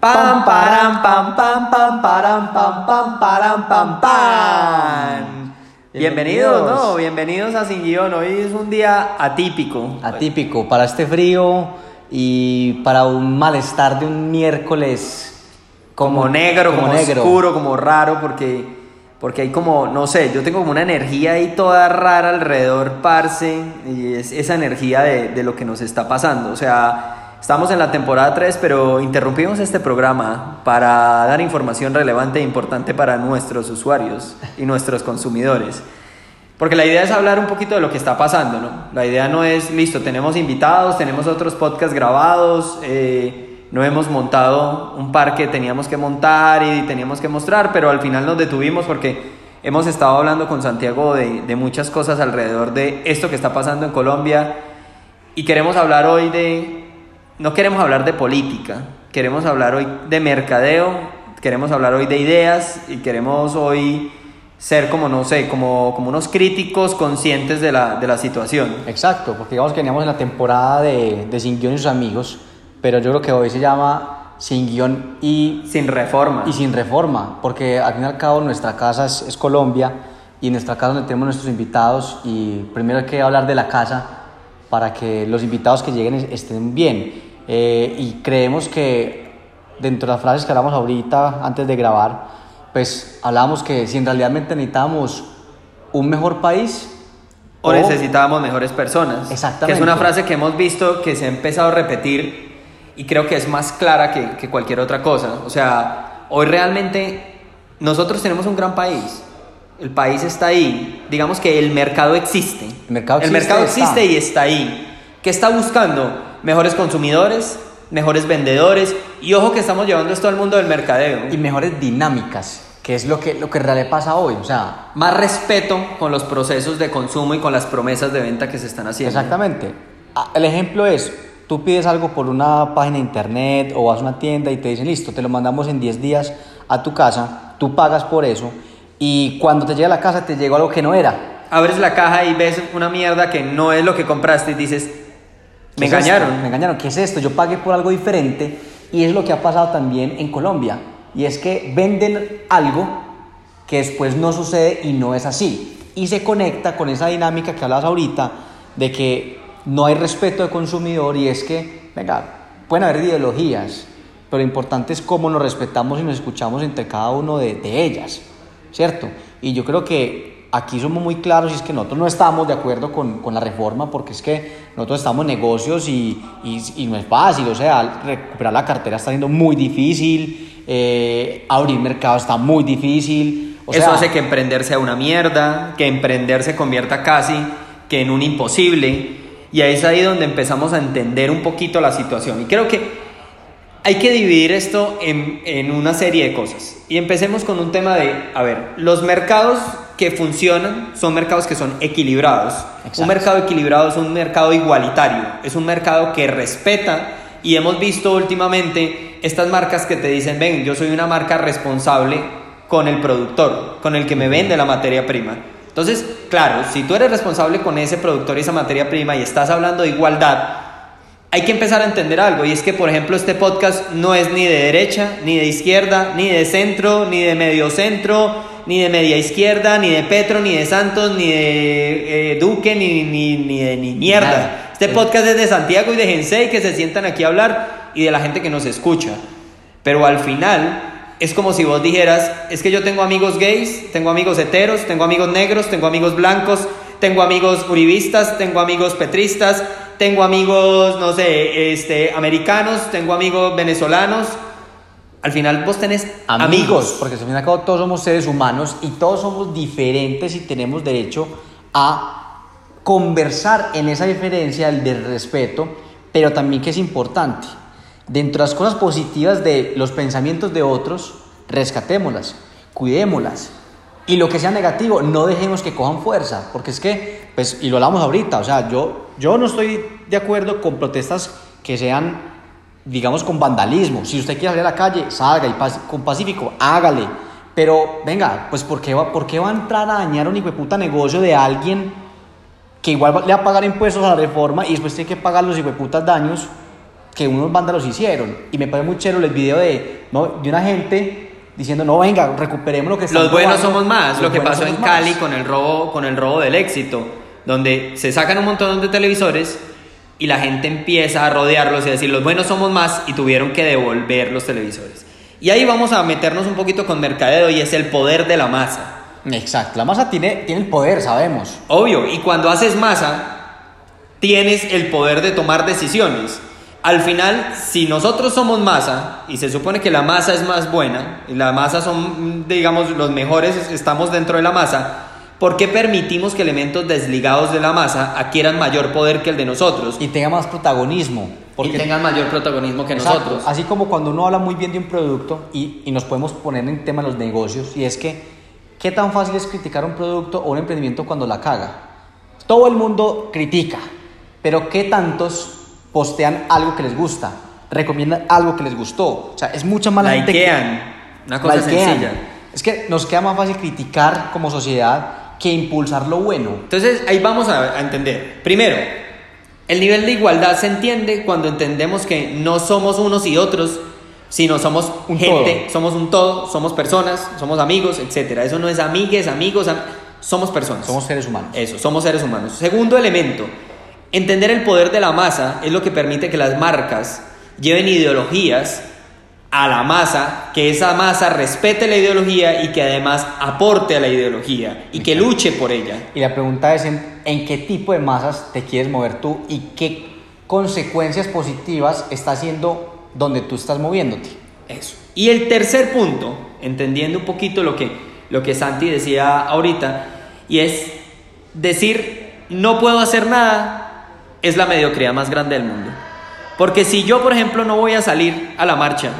Pam, param, pam, pam, pam, param, pam, pam, param, pam, pam. Bienvenidos, ¿no? Bienvenidos a Sin Guión. Hoy es un día atípico. Atípico para este frío y para un malestar de un miércoles Como negro, como, oscuro, como raro, porque, porque hay como, no sé, yo tengo como una energía ahí toda rara alrededor, parce, y es esa energía de, de lo que nos está pasando. O sea, estamos en la temporada 3, pero interrumpimos este programa para dar información relevante e importante para nuestros usuarios y nuestros consumidores. Porque la idea es hablar un poquito de lo que está pasando, ¿no? La idea no es, listo, tenemos invitados, tenemos otros podcasts grabados, eh, no hemos montado un par que teníamos que montar y teníamos que mostrar, pero al final nos detuvimos porque hemos estado hablando con Santiago de, de muchas cosas alrededor de esto que está pasando en Colombia y queremos hablar hoy de, no queremos hablar de política, queremos hablar hoy de mercadeo, queremos hablar hoy de ideas y queremos hoy ser como, no sé, como, como unos críticos conscientes de la, de la situación. Exacto, porque digamos que veníamos en la temporada de, de Sin Guión y sus amigos, pero yo creo que hoy se llama Sin Guión y, Sin reforma. y Sin Reforma, porque al fin y al cabo nuestra casa es, es Colombia y en nuestra casa donde tenemos nuestros invitados y primero hay que hablar de la casa para que los invitados que lleguen es- estén bien. Eh, y creemos que dentro de las frases que hablamos ahorita antes de grabar, pues hablábamos que si en realidad necesitábamos un mejor país O necesitábamos mejores personas. Exactamente. Que es una frase que hemos visto que se ha empezado a repetir y creo que es más clara que, que cualquier otra cosa. O sea, hoy realmente nosotros tenemos un gran país. El país está ahí. Digamos que el mercado existe. El mercado existe, mercado está. existe y está ahí. ¿Qué está buscando? Mejores consumidores, mejores vendedores. Y ojo que estamos llevando esto al mundo del mercadeo. y mejores dinámicas, que es lo que, lo que en realidad pasa hoy. O sea, más respeto con los procesos de consumo y con las promesas de venta que se están haciendo. exactamente. Ah, El ejemplo es, tú pides algo por una página de internet o vas a una tienda y te dicen, listo, te lo mandamos en 10 días a tu casa, tú pagas por eso y cuando te llega a la casa te llegó algo que no era. abres la caja y ves una mierda que no es lo que compraste y dices, ¿Qué me es esto? engañaron. Me engañaron. ¿Qué es esto? Yo pagué por algo diferente y es lo que ha pasado también en Colombia. Y es que venden algo que después no sucede y no es así. Y se conecta con esa dinámica que hablas ahorita de que no hay respeto de consumidor y es que, venga, pueden haber ideologías, pero lo importante es cómo nos respetamos y nos escuchamos entre cada uno de, de ellas, ¿cierto? Y yo creo que aquí somos muy claros y es que nosotros no estamos de acuerdo con, con la reforma porque es que nosotros estamos en negocios y, y, y no es fácil, o sea, recuperar la cartera está siendo muy difícil, eh, abrir mercado está muy difícil. O Eso sea, hace que emprender sea una mierda, que emprender se convierta casi que en un imposible. Y ahí es ahí donde empezamos a entender un poquito la situación. Y creo que hay que dividir esto en, en una serie de cosas. Y empecemos con un tema de, a ver, los mercados que funcionan son mercados que son equilibrados. Exacto. Un mercado equilibrado es un mercado igualitario, es un mercado que respeta y hemos visto últimamente estas marcas que te dicen, ven, yo soy una marca responsable con el productor, con el que me vende la materia prima. Entonces, claro, si tú eres responsable con ese productor y esa materia prima y estás hablando de igualdad, hay que empezar a entender algo y es que por ejemplo este podcast no es ni de derecha, ni de izquierda, ni de centro, ni de medio centro, ni de media izquierda, ni de Petro, ni de Santos, ni de eh, Duque, ni, ni, ni de ni mierda. Nada. Este podcast es de Santiago y de Gensei que se sientan aquí a hablar y de la gente que nos escucha. Pero al final es como si vos dijeras, es que yo tengo amigos gays, tengo amigos heteros, tengo amigos negros, tengo amigos blancos, tengo amigos uribistas, tengo amigos petristas, tengo amigos, no sé, este, americanos, tengo amigos venezolanos. Al final vos tenés amigos, amigos. porque al fin y al cabo todos somos seres humanos y todos somos diferentes y tenemos derecho a conversar en esa diferencia el del respeto, pero también que es importante, dentro de las cosas positivas de los pensamientos de otros, rescatémoslas, cuidémoslas. Y lo que sea negativo, no dejemos que cojan fuerza, porque es que, pues, y lo hablamos ahorita, o sea, yo, yo no estoy de acuerdo con protestas que sean digamos, con vandalismo. Si usted quiere salir a la calle, salga y con pacífico, hágale. Pero, venga, pues, ¿por qué, va, ¿por qué va a entrar a dañar un hijo de puta negocio de alguien que igual va- le va a pagar impuestos a la reforma y después tiene que pagar los hijo de putas daños que unos vándalos hicieron. Y me parece muy chévere el video de, ¿no? de una gente diciendo, no, venga, recuperemos lo que Los buenos somos más, lo que pasó en Cali con el, robo, con el robo del éxito, donde se sacan un montón de televisores y la gente empieza a rodearlos y a decir, los buenos somos más y tuvieron que devolver los televisores. Y ahí vamos a meternos un poquito con mercadeo y es el poder de la masa. Exacto, la masa tiene, tiene el poder, sabemos. Obvio, y cuando haces masa, tienes el poder de tomar decisiones. Al final, si nosotros somos masa, y se supone que la masa es más buena, y la masa son, digamos, los mejores, estamos dentro de la masa, ¿por qué permitimos que elementos desligados de la masa adquieran mayor poder que el de nosotros? Y tengan más protagonismo. Porque... Y tengan mayor protagonismo que nosotros. Así como cuando uno habla muy bien de un producto, y, y nos podemos poner en tema de los negocios, y es que, ¿qué tan fácil es criticar un producto o un emprendimiento cuando la caga? Todo el mundo critica, pero ¿qué tantos postean algo que les gusta? Recomiendan algo que les gustó. O sea, es mucha más Likean. Una cosa sencilla. Es que nos queda más fácil criticar como sociedad que impulsar lo bueno. Entonces, ahí vamos a, entender. Primero, el nivel de igualdad se entiende cuando entendemos que no somos unos y otros, sino somos un gente, somos un todo, somos personas, somos amigos, etc. Eso no es amigues, amigos, somos personas. Somos seres humanos. Eso, somos seres humanos. Segundo elemento, Entender el poder de la masa es lo que permite que las marcas lleven ideologías a la masa, que esa masa respete la ideología y que además aporte a la ideología y que luche por ella. Y la pregunta es en, qué tipo de masas te quieres mover tú y qué consecuencias positivas está haciendo donde tú estás moviéndote. Eso. Y el tercer punto, entendiendo un poquito lo que, lo que Santi decía ahorita, y es decir, no puedo hacer nada es la mediocridad más grande del mundo. Porque si yo, por ejemplo, no voy a salir a la marcha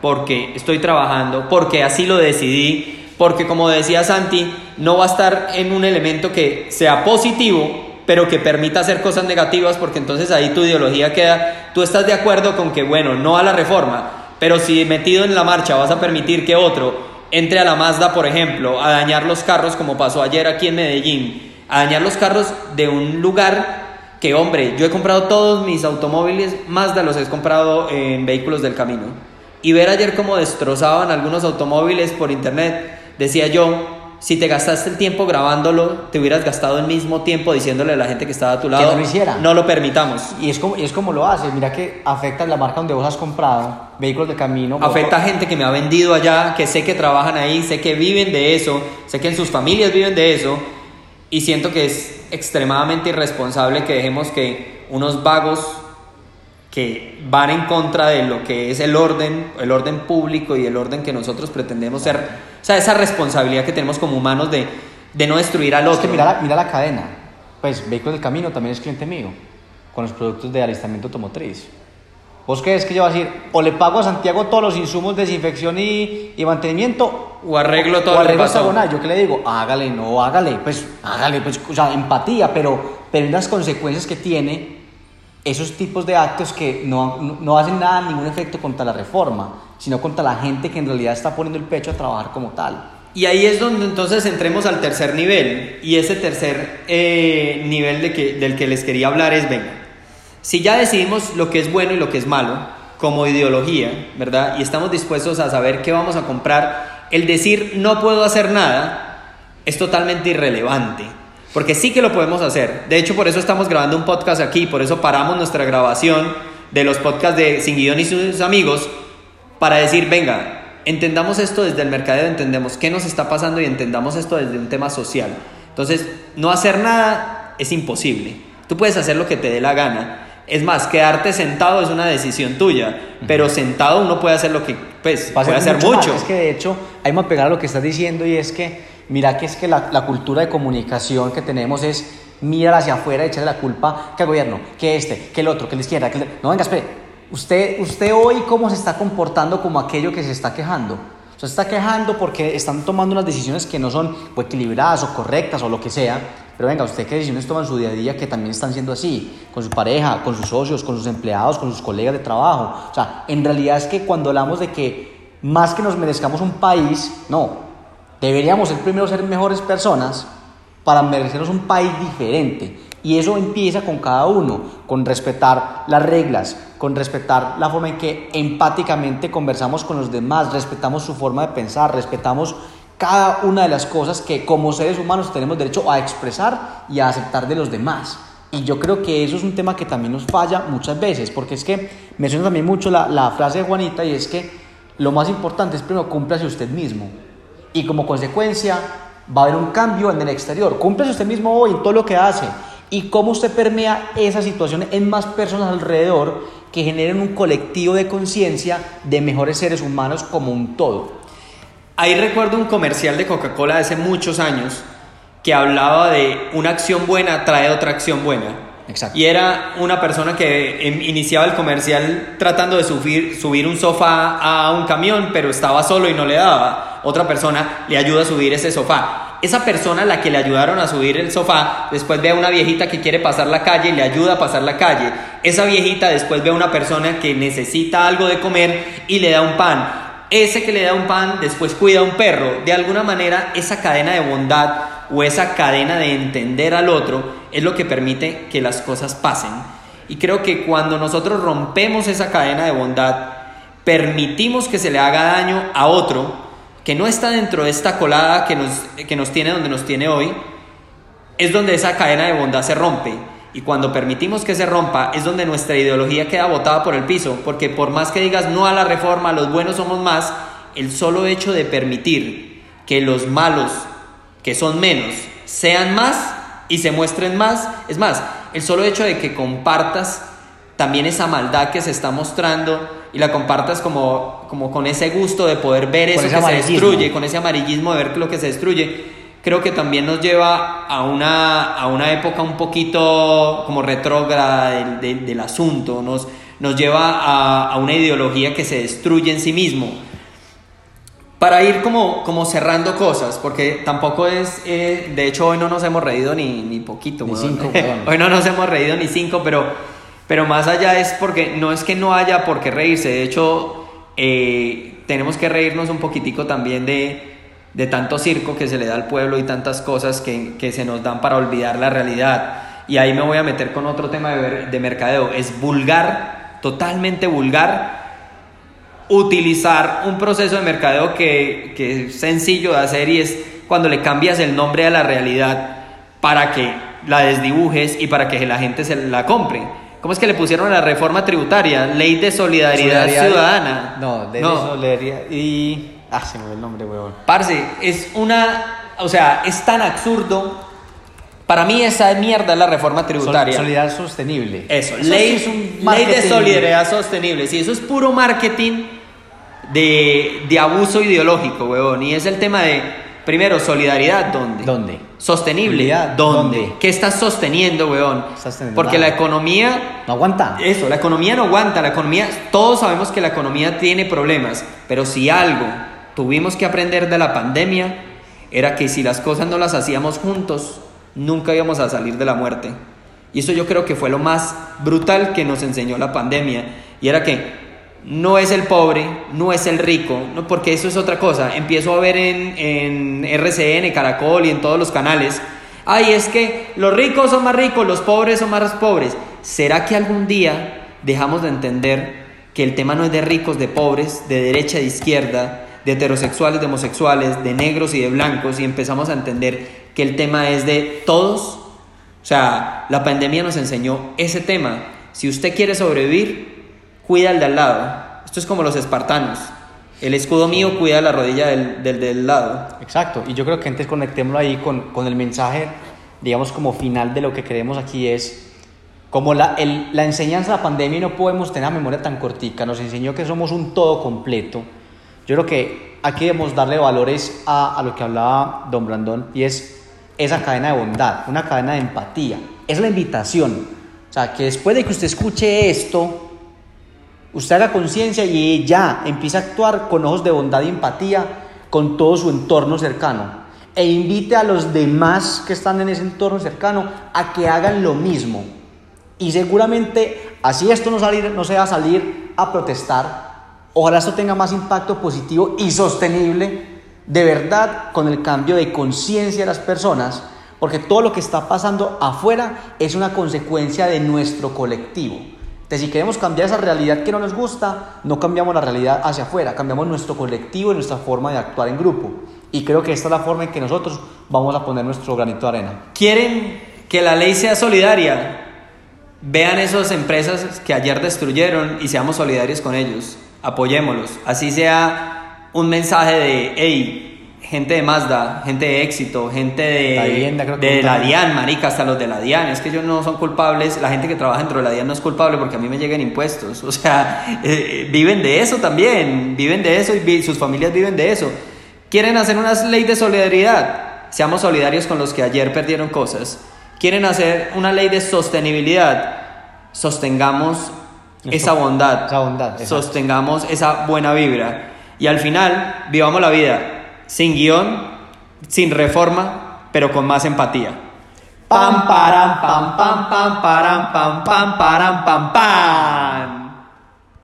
porque estoy trabajando, porque así lo decidí, porque como decía Santi, no va a estar en un elemento que sea positivo, pero que permita hacer cosas negativas, porque entonces ahí tu ideología queda, tú estás de acuerdo con que, bueno, no a la reforma, pero si metido en la marcha vas a permitir que otro entre a la Mazda, por ejemplo, a dañar los carros, como pasó ayer aquí en Medellín, a dañar los carros de un lugar que hombre, yo he comprado todos mis automóviles, de los he comprado en vehículos del camino. Y ver ayer cómo destrozaban algunos automóviles por internet, decía yo, si te gastaste el tiempo grabándolo, te hubieras gastado el mismo tiempo diciéndole a la gente que estaba a tu lado. Que no lo hiciera. No lo permitamos. Y es como, y es como lo hace. Mira que afecta la marca donde vos has comprado, vehículos de camino. Afecta a gente que me ha vendido allá, que sé que trabajan ahí, sé que viven de eso, sé que en sus familias viven de eso. Y siento que es extremadamente irresponsable que dejemos que unos vagos que van en contra de lo que es el orden, el orden público y el orden que nosotros pretendemos ser, o sea, esa responsabilidad que tenemos como humanos de, de no destruir al otro. Es que mira la, mira la cadena, pues Vehículos del Camino también es cliente mío, con los productos de alistamiento automotriz. ¿Vos crees que yo voy a decir, o le pago a Santiago todos los insumos de desinfección y, y mantenimiento? O arreglo todo o arreglo esta Yo que le digo, hágale, no, hágale, pues, hágale, pues, o sea, empatía, pero, pero las consecuencias que tiene esos tipos de actos que no, no, hacen nada, ningún efecto contra la reforma, sino contra la gente que en realidad está poniendo el pecho a trabajar como tal. Y ahí es donde entonces entremos al tercer nivel. Y ese tercer eh, nivel de que, del que les quería hablar es, venga, si ya decidimos lo que es bueno y lo que es malo como ideología, ¿verdad? Y estamos dispuestos a saber qué vamos a comprar, el decir no puedo hacer nada es totalmente irrelevante. Porque sí que lo podemos hacer. De hecho, por eso estamos grabando un podcast aquí, por eso paramos nuestra grabación de los podcasts de Sin Guión y sus amigos para decir, venga, entendamos esto desde el mercadeo, entendemos qué nos está pasando y entendamos esto desde un tema social. Entonces, no hacer nada es imposible. Tú puedes hacer lo que te dé la gana, es más, quedarte sentado es una decisión tuya, pero sentado uno puede hacer lo que, pues, puede hacer mucho. Es que de hecho, hay que pegar a lo que estás diciendo y es que, mira que es que la, la cultura de comunicación que tenemos es mirar hacia afuera y echarle la culpa que al gobierno, que este, que el otro, que la izquierda, que No, venga, espere. Usted, usted hoy cómo se está comportando como aquello que se está quejando. Se está quejando porque están tomando unas decisiones que no son pues, equilibradas o correctas o lo que sea pero venga, ¿usted qué decisiones toma en su día a día que también están siendo así? Con su pareja, con sus socios, con sus empleados, con sus colegas de trabajo. O sea, en realidad es que cuando hablamos de que más que nos merezcamos un país, no. Deberíamos ser primero ser mejores personas para merecernos un país diferente. Y eso empieza con cada uno, con respetar las reglas, con respetar la forma en que empáticamente conversamos con los demás, respetamos su forma de pensar, respetamos cada una de las cosas que como seres humanos tenemos derecho a expresar y a aceptar de los demás. Y yo creo que eso es un tema que también nos falla muchas veces, porque es que menciono también mucho la, la frase de Juanita y es que lo más importante es primero cúmplase usted mismo. Y como consecuencia va a haber un cambio en el exterior. Cúmplase usted mismo hoy en todo lo que hace. Y cómo usted permea esa situación en más personas alrededor que generen un colectivo de conciencia de mejores seres humanos como un todo. Ahí recuerdo un comercial de Coca-Cola de hace muchos años que hablaba de una acción buena trae otra acción buena. Exacto. Y era una persona que em, iniciaba el comercial tratando de subir, subir un sofá a un camión, pero estaba solo y no le daba. Otra persona le ayuda a subir ese sofá. Esa persona a la que le ayudaron a subir el sofá, después ve a una viejita que quiere pasar la calle y le ayuda a pasar la calle. Esa viejita después ve a una persona que necesita algo de comer y le da un pan. Ese que le da un pan después cuida a un perro. De alguna manera esa cadena de bondad o esa cadena de entender al otro es lo que permite que las cosas pasen. Y creo que cuando nosotros rompemos esa cadena de bondad, permitimos que se le haga daño a otro que no está dentro de esta colada que nos, que nos tiene donde nos tiene hoy, es donde esa cadena de bondad se rompe. Y cuando permitimos que se rompa es donde nuestra ideología queda botada por el piso, porque por más que digas no a la reforma, los buenos somos más, el solo hecho de permitir que los malos que son menos sean más y se muestren más. Es más, el solo hecho de que compartas también esa maldad que se está mostrando y la compartas como, como con ese gusto de poder ver eso que se destruye, con ese amarillismo de ver lo que se destruye, creo que también nos lleva a una, a una época un poquito como retrógrada del, del, asunto, nos, nos lleva a, a una ideología que se destruye en sí mismo. Para ir como, como cerrando cosas, porque tampoco es, eh, de hecho hoy no nos hemos reído ni, ni poquito. Ni cinco, hoy no nos hemos reído ni cinco, pero, pero más allá es porque no es que no haya por qué reírse, de hecho eh, tenemos que reírnos un poquitico también de, de tanto circo que se le da al pueblo y tantas cosas que, que se nos dan para olvidar la realidad. Y ahí me voy a meter con otro tema de, de mercadeo, es vulgar, totalmente vulgar utilizar un proceso de mercadeo que, que, es sencillo de hacer y es cuando le cambias el nombre a la realidad para que la desdibujes y para que la gente se la compre. ¿Cómo es que le pusieron a la reforma tributaria? Ley de solidaridad, solidaridad ciudadana. No, de no. solidaridad y... Ah, se me ve el nombre, huevón. Parce, es una... O sea, es tan absurdo para mí esa mierda es la reforma tributaria. solidaridad sostenible. Eso, eso ley, es un ley de solidaridad sostenible. Sí, eso es puro marketing de, de abuso ideológico, huevón. Y es el tema de, primero, solidaridad, ¿dónde? ¿Dónde? Sostenible, ¿dónde? ¿Dónde? ¿Qué estás sosteniendo, weón? Porque la economía... No aguanta. Eso, la economía no aguanta. La economía, todos sabemos que la economía tiene problemas, pero si algo tuvimos que aprender de la pandemia, era que si las cosas no las hacíamos juntos, nunca íbamos a salir de la muerte. Y eso yo creo que fue lo más brutal que nos enseñó la pandemia. Y era que no es el pobre, no es el rico, no, porque eso es otra cosa. Empiezo a ver en, en RCN, Caracol y en todos los canales. Ay, es que los ricos son más ricos, los pobres son más pobres. ¿Será que algún día dejamos de entender que el tema no es de ricos, de pobres, de derecha, de izquierda, de heterosexuales, de homosexuales, de negros y de blancos y empezamos a entender que el tema es de todos. O sea, la pandemia nos enseñó ese tema. Si usted quiere sobrevivir, cuida al de al lado. Esto es como los espartanos. El escudo mío cuida la rodilla del, del, del lado. Exacto. Y yo creo que antes conectémoslo ahí con, con el mensaje, digamos, como final de lo que queremos aquí es como la, el, la enseñanza de la pandemia no podemos tener memoria tan cortica, nos enseñó que somos un todo completo. Yo creo que aquí debemos darle valores a, a lo que hablaba don Brandón y es esa cadena de bondad, una cadena de empatía. Es la invitación. O sea, que después de que usted escuche esto, usted haga conciencia y ya empiece a actuar con ojos de bondad y empatía con todo su entorno cercano. E invite a los demás que están en ese entorno cercano a que hagan lo mismo. Y seguramente, así esto no, salir, no se va a salir a protestar, ojalá esto tenga más impacto positivo y sostenible de verdad con el cambio de conciencia de las personas, porque todo lo que está pasando afuera es una consecuencia de nuestro colectivo. Entonces, si queremos cambiar esa realidad que no nos gusta, no cambiamos la realidad hacia afuera, cambiamos nuestro colectivo y nuestra forma de actuar en grupo. Y creo que esta es la forma en que nosotros vamos a poner nuestro granito de arena. ¿Quieren que la ley sea solidaria? Vean esas empresas que ayer destruyeron y seamos solidarios con ellos. Apoyémoslos. Así sea un mensaje de, hey, gente de Mazda, gente de éxito, gente de de la DIAN, marica, hasta los de la DIAN, es que ellos no son culpables, la gente que trabaja dentro de la DIAN no es culpable porque a mí me llegan impuestos, o sea, eh, viven de eso también, viven de eso y sus familias viven de eso. Quieren hacer una ley de solidaridad, seamos solidarios con los que ayer perdieron cosas. Quieren hacer una ley de sostenibilidad, sostengamos esa bondad, esa bondad sostengamos esa buena vibra. Y al final vivamos la vida sin guion, sin reforma, pero con más empatía. Pam, param, pam, pam, pam, param, pam, pam, param, pam, pam.